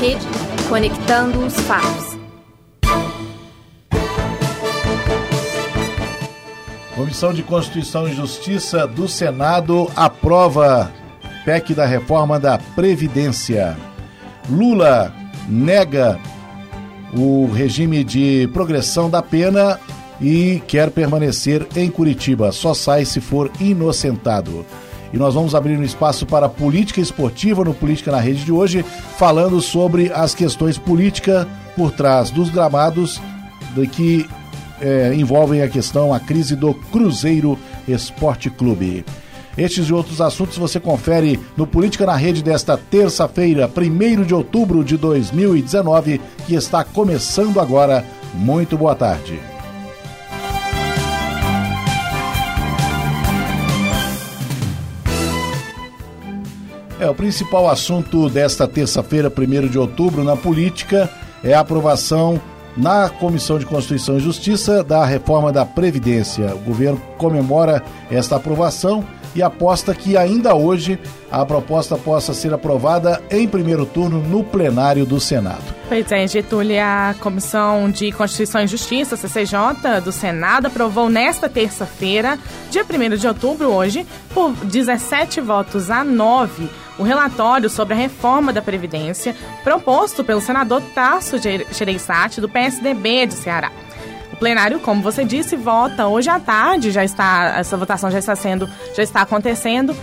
Rede, conectando os fatos. Comissão de Constituição e Justiça do Senado aprova PEC da reforma da Previdência. Lula nega o regime de progressão da pena e quer permanecer em Curitiba. Só sai se for inocentado. E nós vamos abrir um espaço para política esportiva no Política na Rede de hoje, falando sobre as questões políticas por trás dos gramados de que é, envolvem a questão, a crise do Cruzeiro Esporte Clube. Estes e outros assuntos você confere no Política na Rede desta terça-feira, 1 de outubro de 2019, que está começando agora. Muito boa tarde. O principal assunto desta terça-feira, 1 de outubro, na política, é a aprovação na Comissão de Constituição e Justiça da reforma da Previdência. O governo comemora esta aprovação e aposta que ainda hoje a proposta possa ser aprovada em primeiro turno no plenário do Senado. Pois é, Getúlio, a Comissão de Constituição e Justiça, CCJ, do Senado, aprovou nesta terça-feira, dia 1 de outubro, hoje, por 17 votos a 9, o relatório sobre a reforma da Previdência proposto pelo senador Tasso Gereissati, do PSDB de Ceará plenário, como você disse, vota hoje à tarde, já está essa votação já está sendo, já está acontecendo,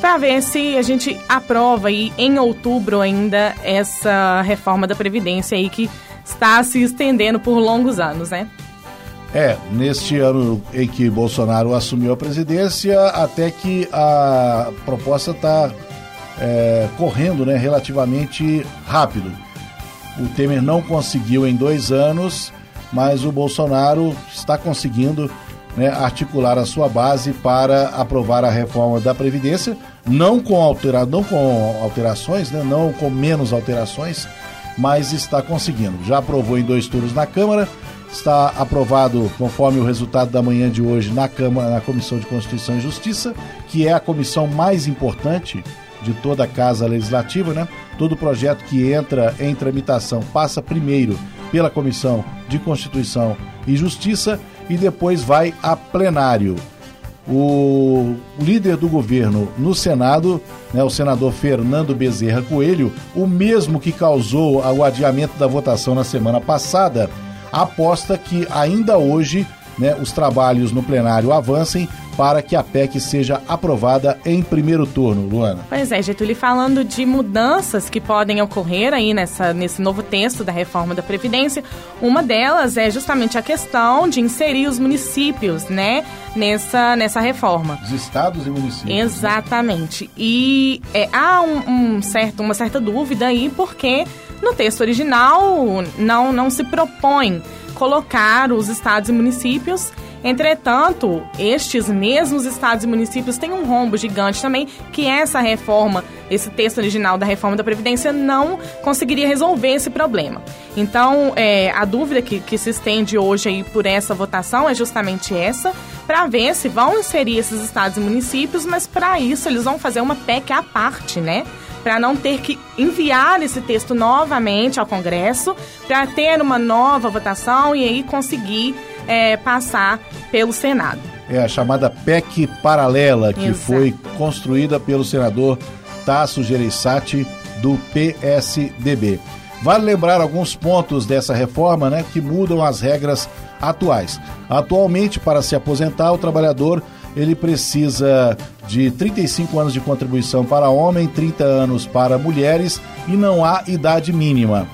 para ver se a gente aprova aí em outubro ainda essa reforma da previdência aí que está se estendendo por longos anos, né? É, neste ano em que Bolsonaro assumiu a presidência, até que a proposta está é, correndo né, relativamente rápido. O Temer não conseguiu em dois anos mas o Bolsonaro está conseguindo né, articular a sua base para aprovar a reforma da Previdência, não com, altera não com alterações, né, não com menos alterações, mas está conseguindo. Já aprovou em dois turnos na Câmara, está aprovado conforme o resultado da manhã de hoje na Câmara, na Comissão de Constituição e Justiça, que é a comissão mais importante de toda a Casa Legislativa, né? Todo projeto que entra em tramitação passa primeiro pela Comissão de Constituição e Justiça e depois vai a plenário. O líder do governo no Senado, né, o senador Fernando Bezerra Coelho, o mesmo que causou o adiamento da votação na semana passada, aposta que ainda hoje né, os trabalhos no plenário avancem para que a PEC seja aprovada em primeiro turno, Luana. Pois é, Getúlio, falando de mudanças que podem ocorrer aí nessa, nesse novo texto da reforma da Previdência, uma delas é justamente a questão de inserir os municípios, né, nessa, nessa reforma. Os estados e municípios. Né? Exatamente. Né? E é, há um, um certo, uma certa dúvida aí, porque no texto original não, não se propõe colocar os estados e municípios. Entretanto, estes mesmos estados e municípios têm um rombo gigante também, que essa reforma, esse texto original da reforma da Previdência, não conseguiria resolver esse problema. Então, é, a dúvida que, que se estende hoje aí por essa votação é justamente essa, para ver se vão inserir esses estados e municípios, mas para isso eles vão fazer uma PEC à parte, né? para não ter que enviar esse texto novamente ao Congresso, para ter uma nova votação e aí conseguir é, passar pelo Senado. É a chamada PEC paralela, que Exato. foi construída pelo senador Tasso Gereissati, do PSDB. Vale lembrar alguns pontos dessa reforma né, que mudam as regras atuais. Atualmente, para se aposentar, o trabalhador ele precisa de 35 anos de contribuição para homem, 30 anos para mulheres e não há idade mínima.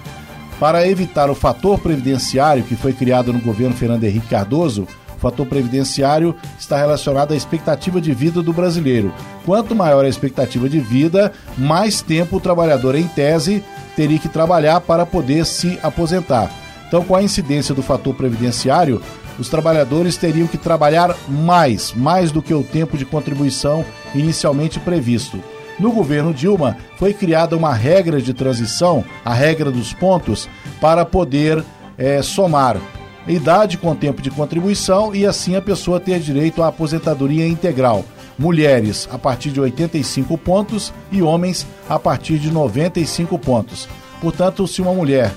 Para evitar o fator previdenciário que foi criado no governo Fernando Henrique Cardoso, o fator previdenciário está relacionado à expectativa de vida do brasileiro. Quanto maior a expectativa de vida, mais tempo o trabalhador, em tese, teria que trabalhar para poder se aposentar. Então, com a incidência do fator previdenciário, os trabalhadores teriam que trabalhar mais, mais do que o tempo de contribuição inicialmente previsto. No governo Dilma, foi criada uma regra de transição, a regra dos pontos, para poder é, somar idade com tempo de contribuição e assim a pessoa ter direito à aposentadoria integral. Mulheres a partir de 85 pontos e homens a partir de 95 pontos. Portanto, se uma mulher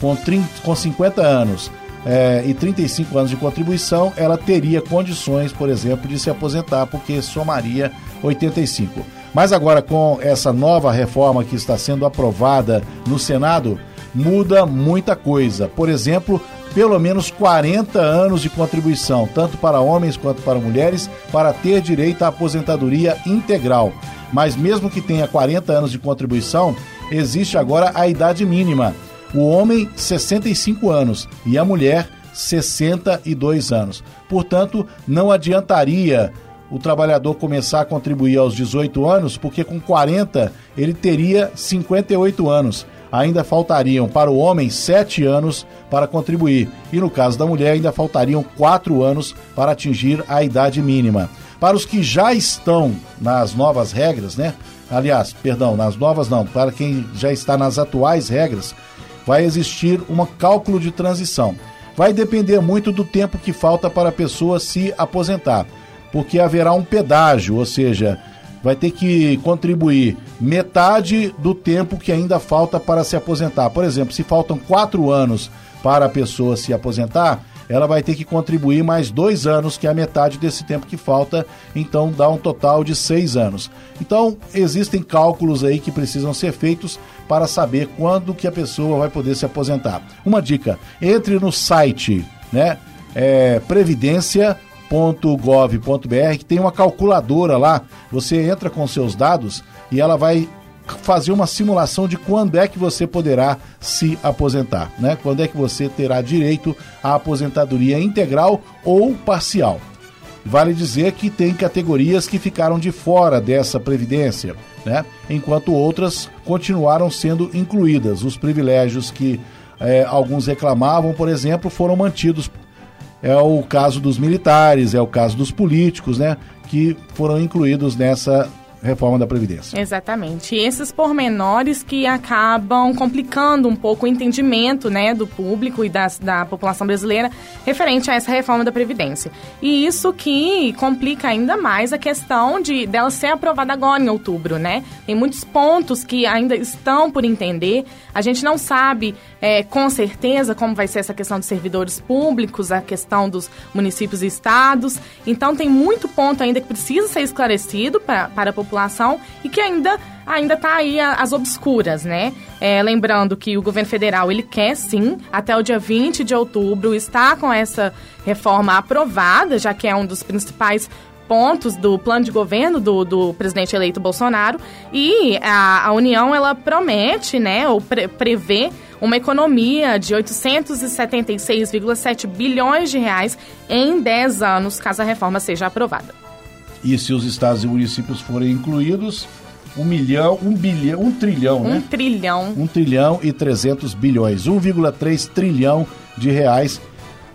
com, 30, com 50 anos é, e 35 anos de contribuição, ela teria condições, por exemplo, de se aposentar, porque somaria 85. Mas agora, com essa nova reforma que está sendo aprovada no Senado, muda muita coisa. Por exemplo, pelo menos 40 anos de contribuição, tanto para homens quanto para mulheres, para ter direito à aposentadoria integral. Mas mesmo que tenha 40 anos de contribuição, existe agora a idade mínima. O homem, 65 anos, e a mulher, 62 anos. Portanto, não adiantaria o trabalhador começar a contribuir aos 18 anos, porque com 40 ele teria 58 anos ainda faltariam para o homem sete anos para contribuir, e no caso da mulher, ainda faltariam quatro anos para atingir a idade mínima. Para os que já estão nas novas regras, né? Aliás, perdão, nas novas não, para quem já está nas atuais regras, vai existir um cálculo de transição. Vai depender muito do tempo que falta para a pessoa se aposentar, porque haverá um pedágio, ou seja, vai ter que contribuir metade do tempo que ainda falta para se aposentar. Por exemplo, se faltam quatro anos para a pessoa se aposentar, ela vai ter que contribuir mais dois anos, que é a metade desse tempo que falta, então dá um total de seis anos. Então, existem cálculos aí que precisam ser feitos para saber quando que a pessoa vai poder se aposentar. Uma dica, entre no site, né, é, Previdência .gov.br que tem uma calculadora lá. Você entra com seus dados e ela vai fazer uma simulação de quando é que você poderá se aposentar, né? Quando é que você terá direito à aposentadoria integral ou parcial. Vale dizer que tem categorias que ficaram de fora dessa previdência, né? Enquanto outras continuaram sendo incluídas. Os privilégios que eh, alguns reclamavam, por exemplo, foram mantidos é o caso dos militares, é o caso dos políticos, né? Que foram incluídos nessa reforma da Previdência. Exatamente. E esses pormenores que acabam complicando um pouco o entendimento né, do público e das, da população brasileira referente a essa reforma da Previdência. E isso que complica ainda mais a questão de dela ser aprovada agora em outubro, né? Tem muitos pontos que ainda estão por entender. A gente não sabe é, com certeza como vai ser essa questão dos servidores públicos, a questão dos municípios e estados. Então tem muito ponto ainda que precisa ser esclarecido pra, para a população população e que ainda ainda está aí as obscuras, né? É, lembrando que o governo federal ele quer sim, até o dia 20 de outubro, está com essa reforma aprovada, já que é um dos principais pontos do plano de governo do, do presidente eleito Bolsonaro e a, a União ela promete, né, ou pre, prevê uma economia de 876,7 bilhões de reais em 10 anos, caso a reforma seja aprovada. E se os estados e municípios forem incluídos, um milhão, um bilhão, um trilhão, um né? Um trilhão. Um trilhão e 300 bilhões. 1,3 trilhão de reais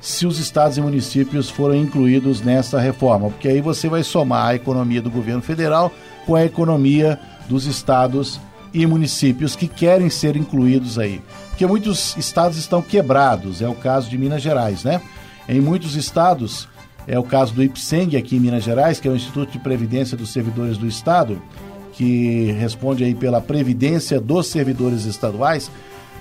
se os estados e municípios forem incluídos nessa reforma. Porque aí você vai somar a economia do governo federal com a economia dos estados e municípios que querem ser incluídos aí. Porque muitos estados estão quebrados, é o caso de Minas Gerais, né? Em muitos estados é o caso do IPSENG aqui em Minas Gerais, que é o Instituto de Previdência dos Servidores do Estado, que responde aí pela previdência dos servidores estaduais.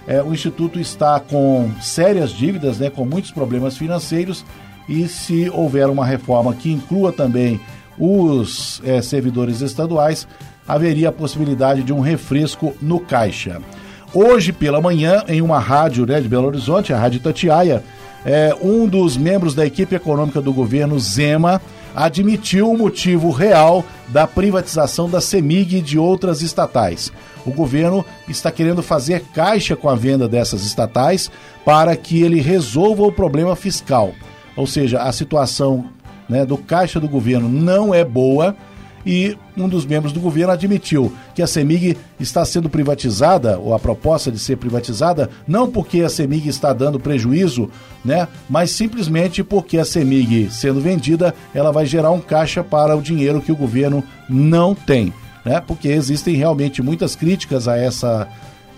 É, o Instituto está com sérias dívidas, né, com muitos problemas financeiros, e se houver uma reforma que inclua também os é, servidores estaduais, haveria a possibilidade de um refresco no caixa. Hoje pela manhã, em uma rádio né, de Belo Horizonte, a Rádio Tatiaia, é, um dos membros da equipe econômica do governo, Zema, admitiu o motivo real da privatização da CEMIG e de outras estatais. O governo está querendo fazer caixa com a venda dessas estatais para que ele resolva o problema fiscal. Ou seja, a situação né, do caixa do governo não é boa e um dos membros do governo admitiu que a CEMIG está sendo privatizada, ou a proposta de ser privatizada, não porque a CEMIG está dando prejuízo, né, mas simplesmente porque a CEMIG sendo vendida, ela vai gerar um caixa para o dinheiro que o governo não tem, né, porque existem realmente muitas críticas a essa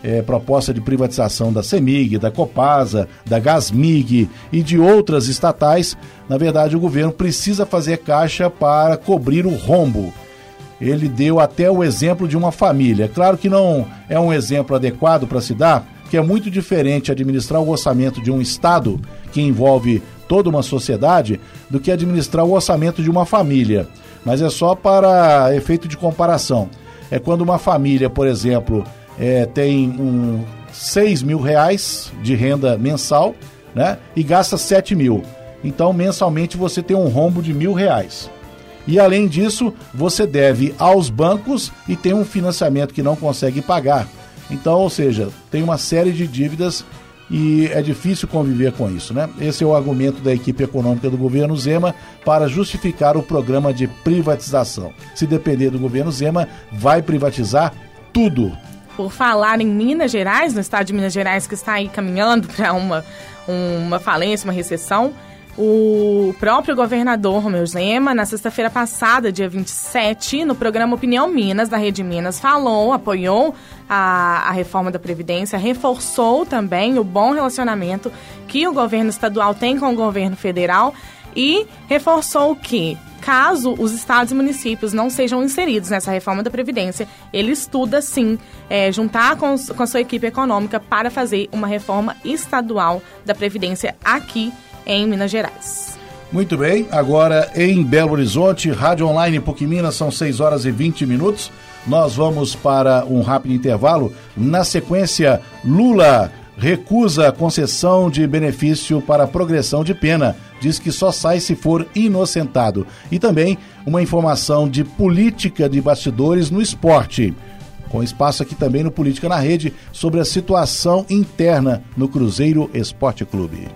é, proposta de privatização da CEMIG, da Copasa, da Gasmig e de outras estatais, na verdade o governo precisa fazer caixa para cobrir o rombo. Ele deu até o exemplo de uma família. Claro que não é um exemplo adequado para se dar, que é muito diferente administrar o orçamento de um Estado, que envolve toda uma sociedade, do que administrar o orçamento de uma família. Mas é só para efeito de comparação. É quando uma família, por exemplo, é, tem um 6 mil reais de renda mensal né, e gasta 7 mil. Então, mensalmente, você tem um rombo de mil reais. E além disso, você deve aos bancos e tem um financiamento que não consegue pagar. Então, ou seja, tem uma série de dívidas e é difícil conviver com isso, né? Esse é o argumento da equipe econômica do governo Zema para justificar o programa de privatização. Se depender do governo Zema, vai privatizar tudo. Por falar em Minas Gerais, no estado de Minas Gerais que está aí caminhando para uma, uma falência, uma recessão, o próprio governador Romeu Zema, na sexta-feira passada, dia 27, no programa Opinião Minas, da Rede Minas, falou, apoiou a, a reforma da Previdência, reforçou também o bom relacionamento que o governo estadual tem com o governo federal e reforçou que, caso os estados e municípios não sejam inseridos nessa reforma da Previdência, ele estuda sim é, juntar com, com a sua equipe econômica para fazer uma reforma estadual da Previdência aqui em Minas Gerais. Muito bem, agora em Belo Horizonte, Rádio Online PUC Minas, são 6 horas e 20 minutos. Nós vamos para um rápido intervalo. Na sequência, Lula recusa concessão de benefício para progressão de pena. Diz que só sai se for inocentado. E também uma informação de política de bastidores no esporte. Com espaço aqui também no Política na Rede sobre a situação interna no Cruzeiro Esporte Clube.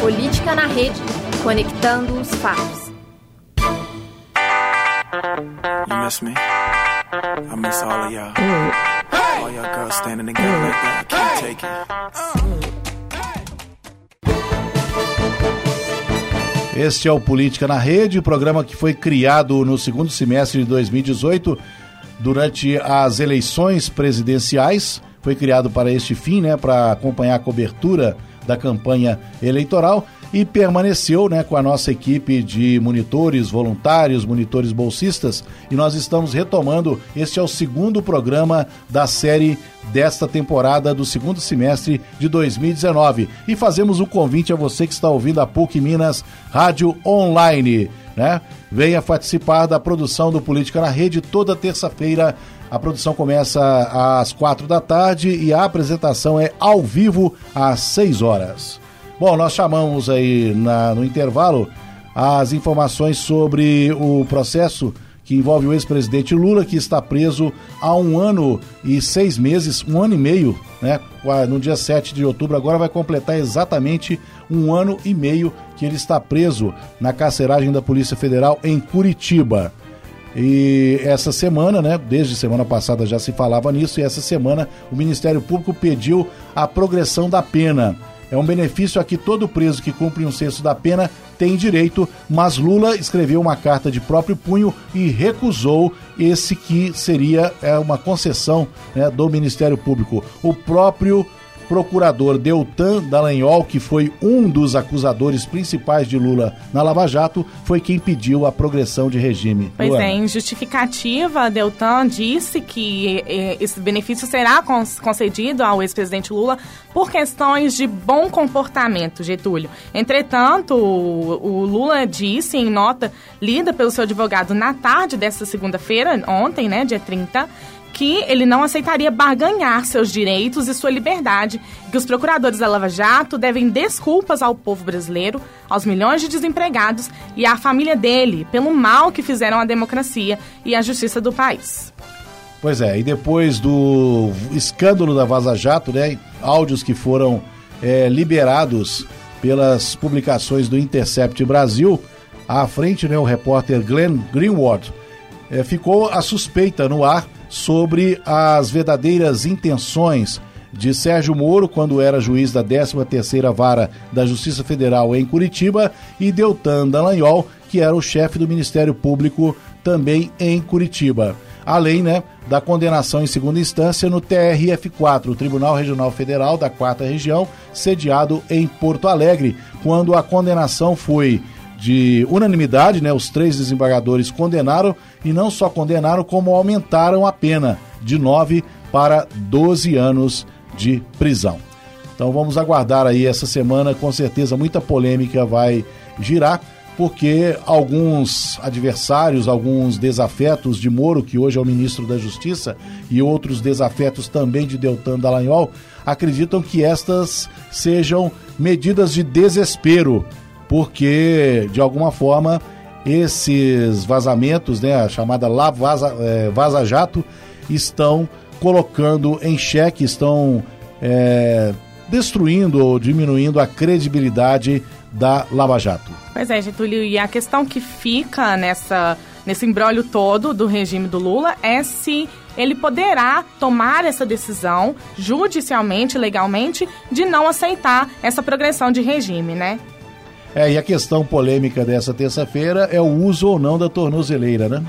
Política na Rede, conectando os fatos. You miss me? I miss all of y'all. All y'all girls standing together like that. I can't take it. Este é o Política na Rede, programa que foi criado no segundo semestre de 2018, durante as eleições presidenciais. Foi criado para este fim, né, para acompanhar a cobertura da campanha eleitoral e permaneceu né, com a nossa equipe de monitores voluntários, monitores bolsistas, e nós estamos retomando. Este é o segundo programa da série desta temporada do segundo semestre de 2019. E fazemos um convite a você que está ouvindo a PUC Minas Rádio Online. Né? Venha participar da produção do Política na Rede toda terça-feira. A produção começa às quatro da tarde e a apresentação é ao vivo às seis horas. Bom, nós chamamos aí na, no intervalo as informações sobre o processo que envolve o ex-presidente Lula, que está preso há um ano e seis meses, um ano e meio, né? No dia 7 de outubro, agora vai completar exatamente um ano e meio que ele está preso na carceragem da Polícia Federal em Curitiba. E essa semana, né, desde semana passada já se falava nisso, e essa semana o Ministério Público pediu a progressão da pena. É um benefício a que todo preso que cumpre um sexto da pena tem direito, mas Lula escreveu uma carta de próprio punho e recusou esse que seria é, uma concessão né, do Ministério Público. O próprio procurador Deltan Dallagnol, que foi um dos acusadores principais de Lula na Lava Jato, foi quem pediu a progressão de regime. Pois Luana. é, em justificativa, Deltan disse que eh, esse benefício será concedido ao ex-presidente Lula por questões de bom comportamento, Getúlio. Entretanto, o, o Lula disse em nota lida pelo seu advogado na tarde desta segunda-feira, ontem, né, dia 30, que ele não aceitaria barganhar seus direitos e sua liberdade, que os procuradores da Lava Jato devem desculpas ao povo brasileiro, aos milhões de desempregados e à família dele pelo mal que fizeram à democracia e à justiça do país. Pois é, e depois do escândalo da Vaza Jato, né, áudios que foram é, liberados pelas publicações do Intercept Brasil, à frente, né, o repórter Glenn Greenwald, é, ficou a suspeita no ar sobre as verdadeiras intenções de Sérgio Moro quando era juiz da 13ª Vara da Justiça Federal em Curitiba e Deltan Dallagnol, que era o chefe do Ministério Público também em Curitiba. Além, né, da condenação em segunda instância no TRF4, o Tribunal Regional Federal da 4 Região, sediado em Porto Alegre, quando a condenação foi de unanimidade, né? Os três desembargadores condenaram e não só condenaram, como aumentaram a pena de 9 para 12 anos de prisão. Então vamos aguardar aí essa semana, com certeza muita polêmica vai girar, porque alguns adversários, alguns desafetos de Moro, que hoje é o ministro da Justiça, e outros desafetos também de Deltan Dallagnol, acreditam que estas sejam medidas de desespero, porque de alguma forma esses vazamentos, né, a chamada lá vaza, é, vaza jato, estão colocando em xeque, estão é, destruindo ou diminuindo a credibilidade da Lava Jato. Pois é, Getúlio, e a questão que fica nessa, nesse embrólio todo do regime do Lula é se ele poderá tomar essa decisão judicialmente, legalmente, de não aceitar essa progressão de regime, né? É, e a questão polêmica dessa terça-feira é o uso ou não da tornozeleira, né?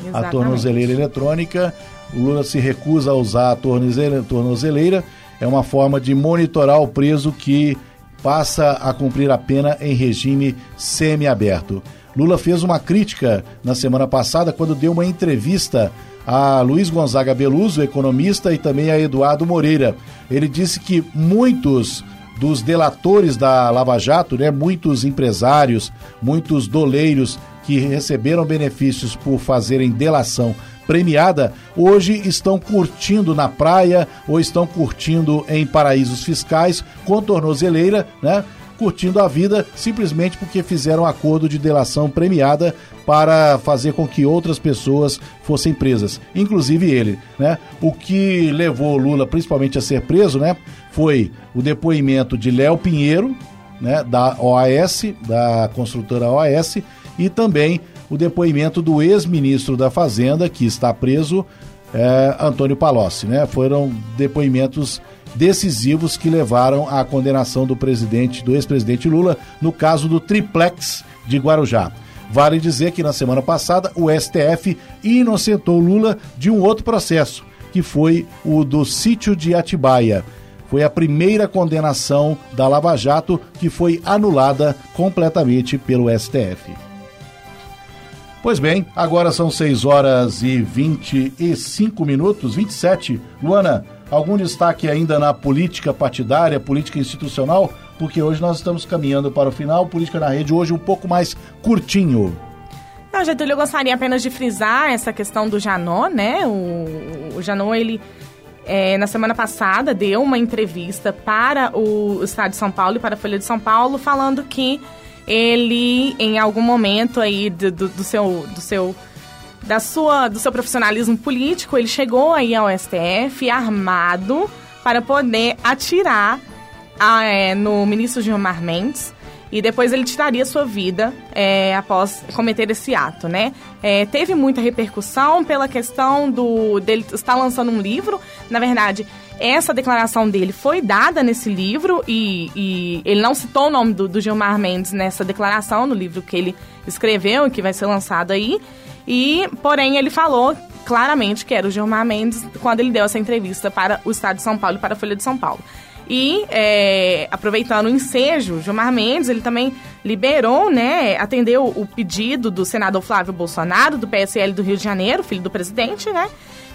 Exatamente. A tornozeleira eletrônica, o Lula se recusa a usar a tornozeleira, é uma forma de monitorar o preso que passa a cumprir a pena em regime semiaberto. Lula fez uma crítica na semana passada quando deu uma entrevista a Luiz Gonzaga Beluso, economista, e também a Eduardo Moreira. Ele disse que muitos dos delatores da Lava Jato, né, muitos empresários, muitos doleiros que receberam benefícios por fazerem delação premiada, hoje estão curtindo na praia ou estão curtindo em paraísos fiscais com tornozeleira, né? Curtindo a vida simplesmente porque fizeram um acordo de delação premiada para fazer com que outras pessoas fossem presas, inclusive ele, né? O que levou Lula principalmente a ser preso, né? Foi o depoimento de Léo Pinheiro, né? Da OAS, da construtora OAS, e também o depoimento do ex-ministro da Fazenda, que está preso, é, Antônio Palocci. Né? Foram depoimentos decisivos que levaram à condenação do presidente, do ex-presidente Lula, no caso do triplex de Guarujá. Vale dizer que na semana passada o STF inocentou Lula de um outro processo, que foi o do sítio de Atibaia. Foi a primeira condenação da Lava Jato que foi anulada completamente pelo STF. Pois bem, agora são 6 horas e 25 minutos, 27. Luana, algum destaque ainda na política partidária, política institucional? Porque hoje nós estamos caminhando para o final. Política na rede, hoje um pouco mais curtinho. Não, Getúlio, eu gostaria apenas de frisar essa questão do Janot, né? O, o Janot, ele, é, na semana passada, deu uma entrevista para o Estado de São Paulo e para a Folha de São Paulo, falando que ele em algum momento aí do, do, do, seu do seu da sua do seu profissionalismo político, ele chegou aí ao STF armado para poder atirar a, é, no ministro Gilmar Mendes e depois ele tiraria sua vida é, após cometer esse ato, né? É, teve muita repercussão pela questão do dele estar lançando um livro. Na verdade, essa declaração dele foi dada nesse livro e, e ele não citou o nome do, do, Gilmar Mendes nessa declaração, no livro que ele escreveu e que vai ser lançado aí. E, porém, ele falou claramente que era o Gilmar Mendes quando ele deu essa entrevista para o Estado de São Paulo e para a Folha de São Paulo. E, é, aproveitando o ensejo, Gilmar Mendes, ele também liberou, né, atendeu o pedido do senador Flávio Bolsonaro, do PSL do Rio de Janeiro, filho do presidente, né,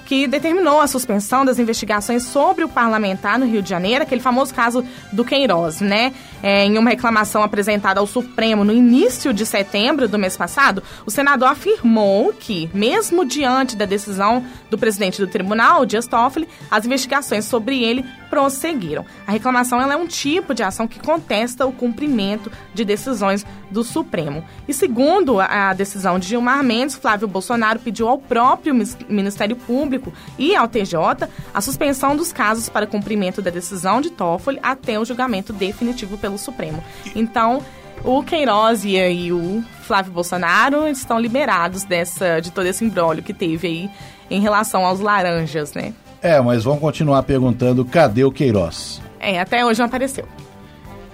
que determinou a suspensão das investigações sobre o parlamentar no Rio de Janeiro, aquele famoso caso do Queiroz, né? É, em uma reclamação apresentada ao Supremo no início de setembro do mês passado, o senador afirmou que, mesmo diante da decisão do presidente do tribunal, Dias Toffoli, as investigações sobre ele prosseguiram. A reclamação é um tipo de ação que contesta o cumprimento de decisões do Supremo. E segundo a decisão de Gilmar Mendes, Flávio Bolsonaro pediu ao próprio Ministério Público e ao TJ a suspensão dos casos para cumprimento da decisão de Toffoli até o julgamento definitivo pelo Supremo. Então, o Queiroz e, e o Flávio Bolsonaro estão liberados dessa de todo esse embrólio que teve aí em relação aos laranjas, né? É, mas vão continuar perguntando cadê o Queiroz? É, até hoje não apareceu.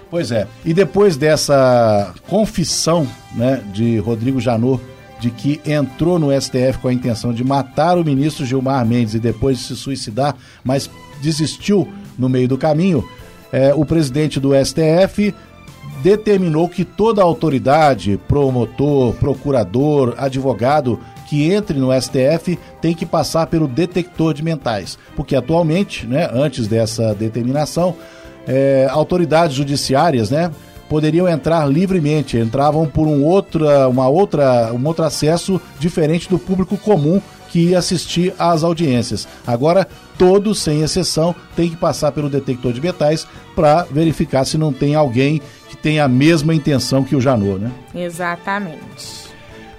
Pois é. E depois dessa confissão né, de Rodrigo Janot de que entrou no STF com a intenção de matar o ministro Gilmar Mendes e depois de se suicidar, mas desistiu no meio do caminho, é, o presidente do STF determinou que toda autoridade, promotor, procurador, advogado que entre no STF tem que passar pelo detector de mentais, porque atualmente, né, antes dessa determinação, é, autoridades judiciárias, né, poderiam entrar livremente, entravam por um outra, uma outra, um outro acesso diferente do público comum que ia assistir às audiências. Agora, todos, sem exceção, têm que passar pelo detector de metais para verificar se não tem alguém que tenha a mesma intenção que o Janot, né? Exatamente.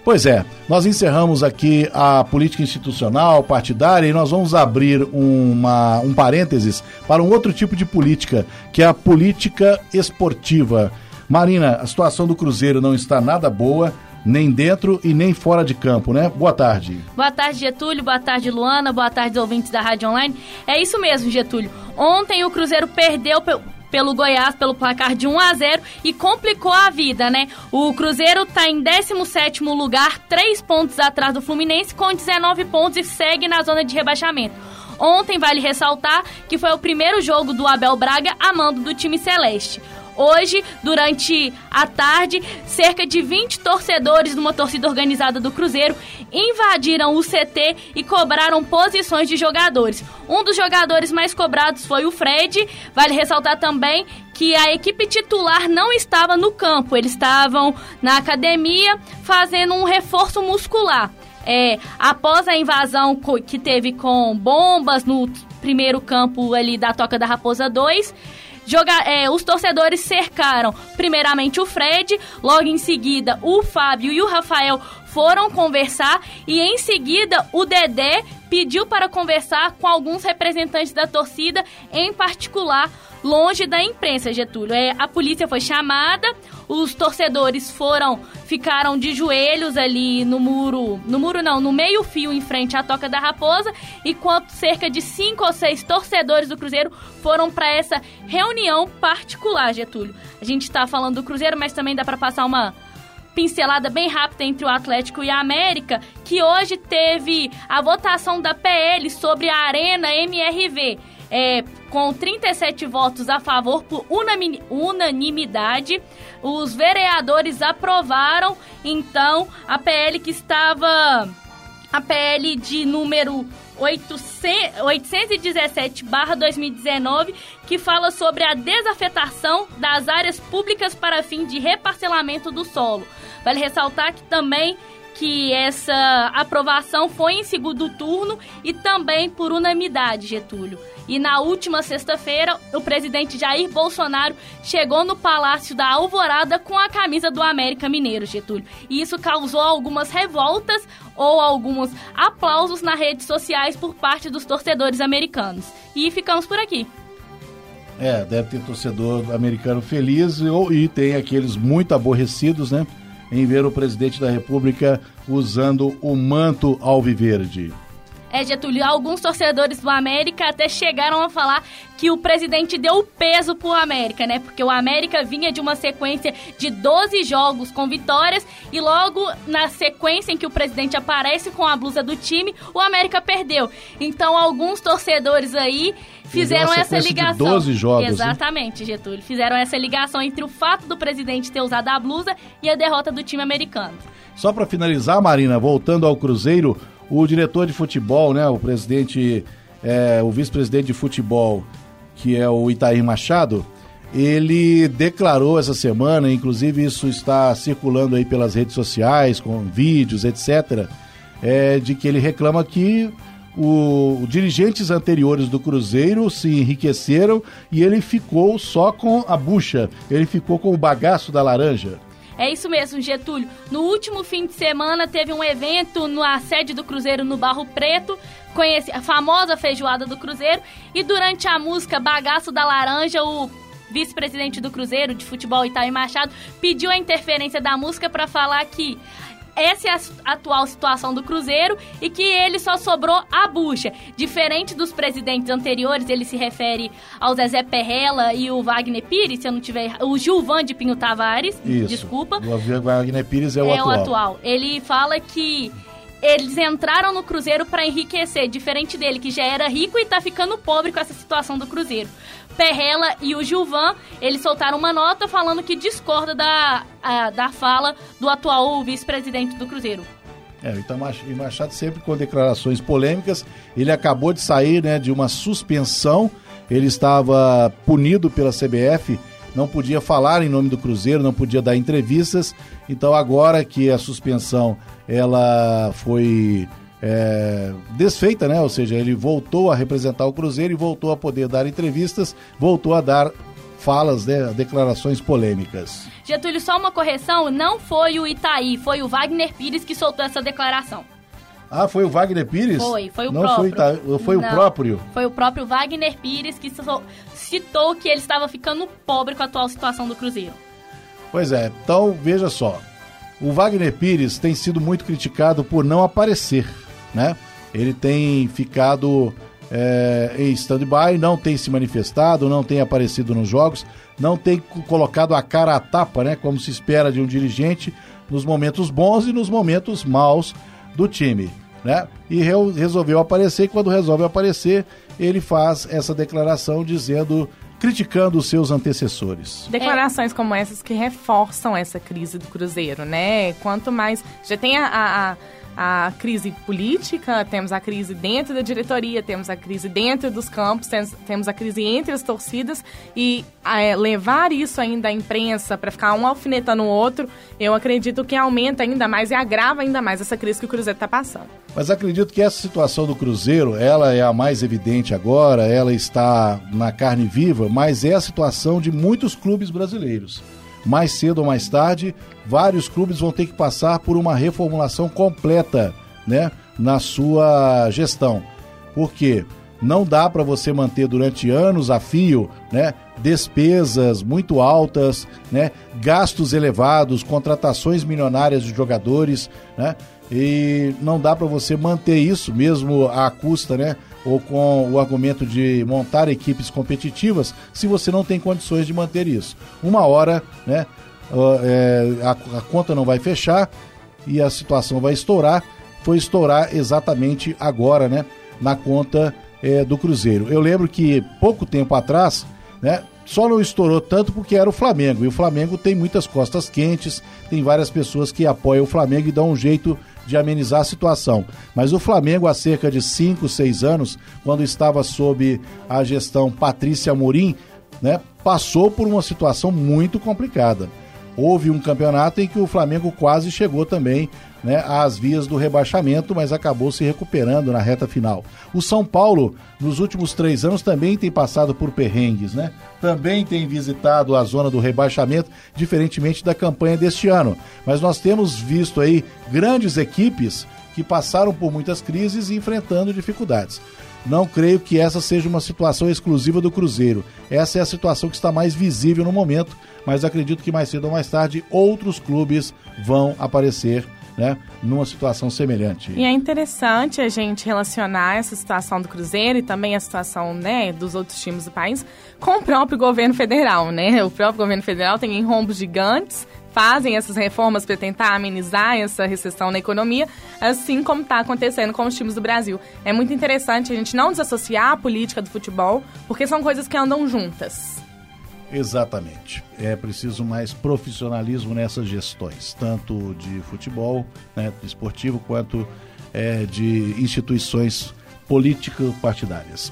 Pois é, nós encerramos aqui a política institucional, partidária, e nós vamos abrir uma, um parênteses para um outro tipo de política, que é a política esportiva. Marina, a situação do Cruzeiro não está nada boa, nem dentro e nem fora de campo, né? Boa tarde. Boa tarde, Getúlio. Boa tarde, Luana. Boa tarde, ouvintes da Rádio Online. É isso mesmo, Getúlio. Ontem o Cruzeiro perdeu pelo Goiás pelo placar de 1 a 0 e complicou a vida, né? O Cruzeiro está em 17º lugar, 3 pontos atrás do Fluminense com 19 pontos e segue na zona de rebaixamento. Ontem vale ressaltar que foi o primeiro jogo do Abel Braga a mando do time celeste. Hoje, durante a tarde, cerca de 20 torcedores de uma torcida organizada do Cruzeiro invadiram o CT e cobraram posições de jogadores. Um dos jogadores mais cobrados foi o Fred. Vale ressaltar também que a equipe titular não estava no campo, eles estavam na academia fazendo um reforço muscular. É, após a invasão que teve com bombas no primeiro campo ali da Toca da Raposa 2, Joga, é, os torcedores cercaram primeiramente o Fred, logo em seguida o Fábio e o Rafael foram conversar e em seguida o Dedé pediu para conversar com alguns representantes da torcida, em particular longe da imprensa, Getúlio. É, a polícia foi chamada, os torcedores foram, ficaram de joelhos ali no muro, no muro não, no meio fio em frente à Toca da Raposa, enquanto cerca de cinco ou seis torcedores do Cruzeiro foram para essa reunião particular, Getúlio. A gente está falando do Cruzeiro, mas também dá para passar uma pincelada bem rápida entre o Atlético e a América, que hoje teve a votação da PL sobre a Arena MRV é, com 37 votos a favor por unanimidade, os vereadores aprovaram então a PL que estava a PL de número 817-2019, que fala sobre a desafetação das áreas públicas para fim de reparcelamento do solo. Vale ressaltar que também que essa aprovação foi em segundo turno e também por unanimidade, Getúlio. E na última sexta-feira, o presidente Jair Bolsonaro chegou no Palácio da Alvorada com a camisa do América Mineiro, Getúlio. E isso causou algumas revoltas ou alguns aplausos nas redes sociais por parte dos torcedores americanos. E ficamos por aqui. É, deve ter torcedor americano feliz e, e tem aqueles muito aborrecidos, né? Em ver o presidente da República usando o manto alviverde. É, Getúlio, alguns torcedores do América até chegaram a falar que o presidente deu peso pro América, né? Porque o América vinha de uma sequência de 12 jogos com vitórias e logo na sequência em que o presidente aparece com a blusa do time, o América perdeu. Então, alguns torcedores aí fizeram essa ligação. De 12 jogos. Exatamente, Getúlio. Fizeram essa ligação entre o fato do presidente ter usado a blusa e a derrota do time americano. Só para finalizar, Marina, voltando ao Cruzeiro, o diretor de futebol, né, o presidente, é, o vice-presidente de futebol, que é o Itair Machado, ele declarou essa semana, inclusive isso está circulando aí pelas redes sociais, com vídeos, etc., é, de que ele reclama que o, dirigentes anteriores do Cruzeiro se enriqueceram e ele ficou só com a bucha, ele ficou com o bagaço da laranja. É isso mesmo, Getúlio. No último fim de semana teve um evento na sede do Cruzeiro no Barro Preto, conhece a famosa feijoada do Cruzeiro, e durante a música Bagaço da Laranja, o vice-presidente do Cruzeiro de futebol Itaí Machado pediu a interferência da música para falar que essa é a atual situação do Cruzeiro e que ele só sobrou a bucha. Diferente dos presidentes anteriores, ele se refere ao Zezé Perrella e o Wagner Pires, se eu não tiver. O Gilvan de Pinho Tavares, Isso. desculpa. O Wagner Pires é o é atual. É o atual. Ele fala que eles entraram no Cruzeiro para enriquecer, diferente dele, que já era rico e tá ficando pobre com essa situação do Cruzeiro. Perrela e o Gilvan, eles soltaram uma nota falando que discorda da, a, da fala do atual vice-presidente do Cruzeiro. É, o Machado sempre com declarações polêmicas. Ele acabou de sair né, de uma suspensão. Ele estava punido pela CBF, não podia falar em nome do Cruzeiro, não podia dar entrevistas. Então agora que a suspensão ela foi é, desfeita, né? Ou seja, ele voltou a representar o Cruzeiro e voltou a poder dar entrevistas, voltou a dar falas, né, declarações polêmicas. Getúlio, só uma correção, não foi o Itaí, foi o Wagner Pires que soltou essa declaração. Ah, foi o Wagner Pires? Foi, foi o não próprio. Foi, Ita... foi não, o próprio? Foi o próprio Wagner Pires que citou que ele estava ficando pobre com a atual situação do Cruzeiro. Pois é, então veja só. O Wagner Pires tem sido muito criticado por não aparecer, né? Ele tem ficado é, em stand-by, não tem se manifestado, não tem aparecido nos jogos, não tem colocado a cara à tapa, né? Como se espera de um dirigente nos momentos bons e nos momentos maus do time, né? E re resolveu aparecer. Quando resolve aparecer, ele faz essa declaração dizendo criticando os seus antecessores. Declarações é. como essas que reforçam essa crise do Cruzeiro, né? Quanto mais. Já tem a, a, a crise política, temos a crise dentro da diretoria, temos a crise dentro dos campos, temos, temos a crise entre as torcidas e é, levar isso ainda à imprensa para ficar um alfinetando o outro, eu acredito que aumenta ainda mais e agrava ainda mais essa crise que o Cruzeiro está passando. Mas acredito que essa situação do Cruzeiro, ela é a mais evidente agora, ela está na carne viva, mas é a situação de muitos clubes brasileiros mais cedo ou mais tarde, vários clubes vão ter que passar por uma reformulação completa, né, na sua gestão. Porque não dá para você manter durante anos a fio, né, despesas muito altas, né, gastos elevados, contratações milionárias de jogadores, né, e não dá para você manter isso mesmo à custa, né, ou com o argumento de montar equipes competitivas, se você não tem condições de manter isso. Uma hora, né, é, a, a conta não vai fechar e a situação vai estourar. Foi estourar exatamente agora, né, na conta é, do Cruzeiro. Eu lembro que pouco tempo atrás, né, só não estourou tanto porque era o Flamengo. E o Flamengo tem muitas costas quentes, tem várias pessoas que apoiam o Flamengo e dão um jeito de amenizar a situação. Mas o Flamengo, há cerca de 5, 6 anos, quando estava sob a gestão Patrícia Morim, né, passou por uma situação muito complicada. Houve um campeonato em que o Flamengo quase chegou também né, às vias do rebaixamento, mas acabou se recuperando na reta final. O São Paulo, nos últimos três anos, também tem passado por perrengues, né? Também tem visitado a zona do rebaixamento, diferentemente da campanha deste ano. Mas nós temos visto aí grandes equipes que passaram por muitas crises e enfrentando dificuldades. Não creio que essa seja uma situação exclusiva do Cruzeiro. Essa é a situação que está mais visível no momento, mas acredito que mais cedo ou mais tarde outros clubes vão aparecer né, numa situação semelhante. E é interessante a gente relacionar essa situação do Cruzeiro e também a situação né, dos outros times do país com o próprio governo federal. Né? O próprio governo federal tem enrombos gigantes, fazem essas reformas para tentar amenizar essa recessão na economia, assim como está acontecendo com os times do Brasil. É muito interessante a gente não desassociar a política do futebol, porque são coisas que andam juntas. Exatamente. É preciso mais profissionalismo nessas gestões, tanto de futebol, né, esportivo, quanto é, de instituições político-partidárias.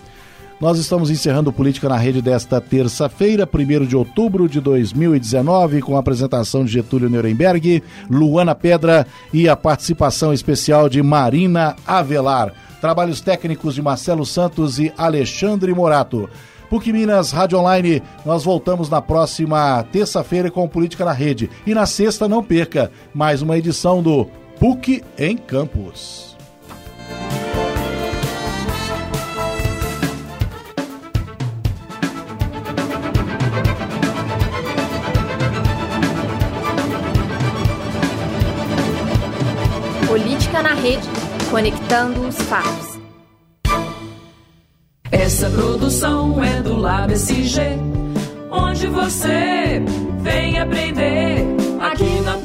Nós estamos encerrando Política na Rede desta terça-feira, 1 de outubro de 2019, com a apresentação de Getúlio Nuremberg, Luana Pedra e a participação especial de Marina Avelar. Trabalhos técnicos de Marcelo Santos e Alexandre Morato. PUC Minas Rádio Online. Nós voltamos na próxima terça-feira com Política na Rede. E na sexta, não perca, mais uma edição do PUC em Campus. Política na Rede, conectando os fatos. Essa produção é do Lab SG, onde você vem aprender aqui na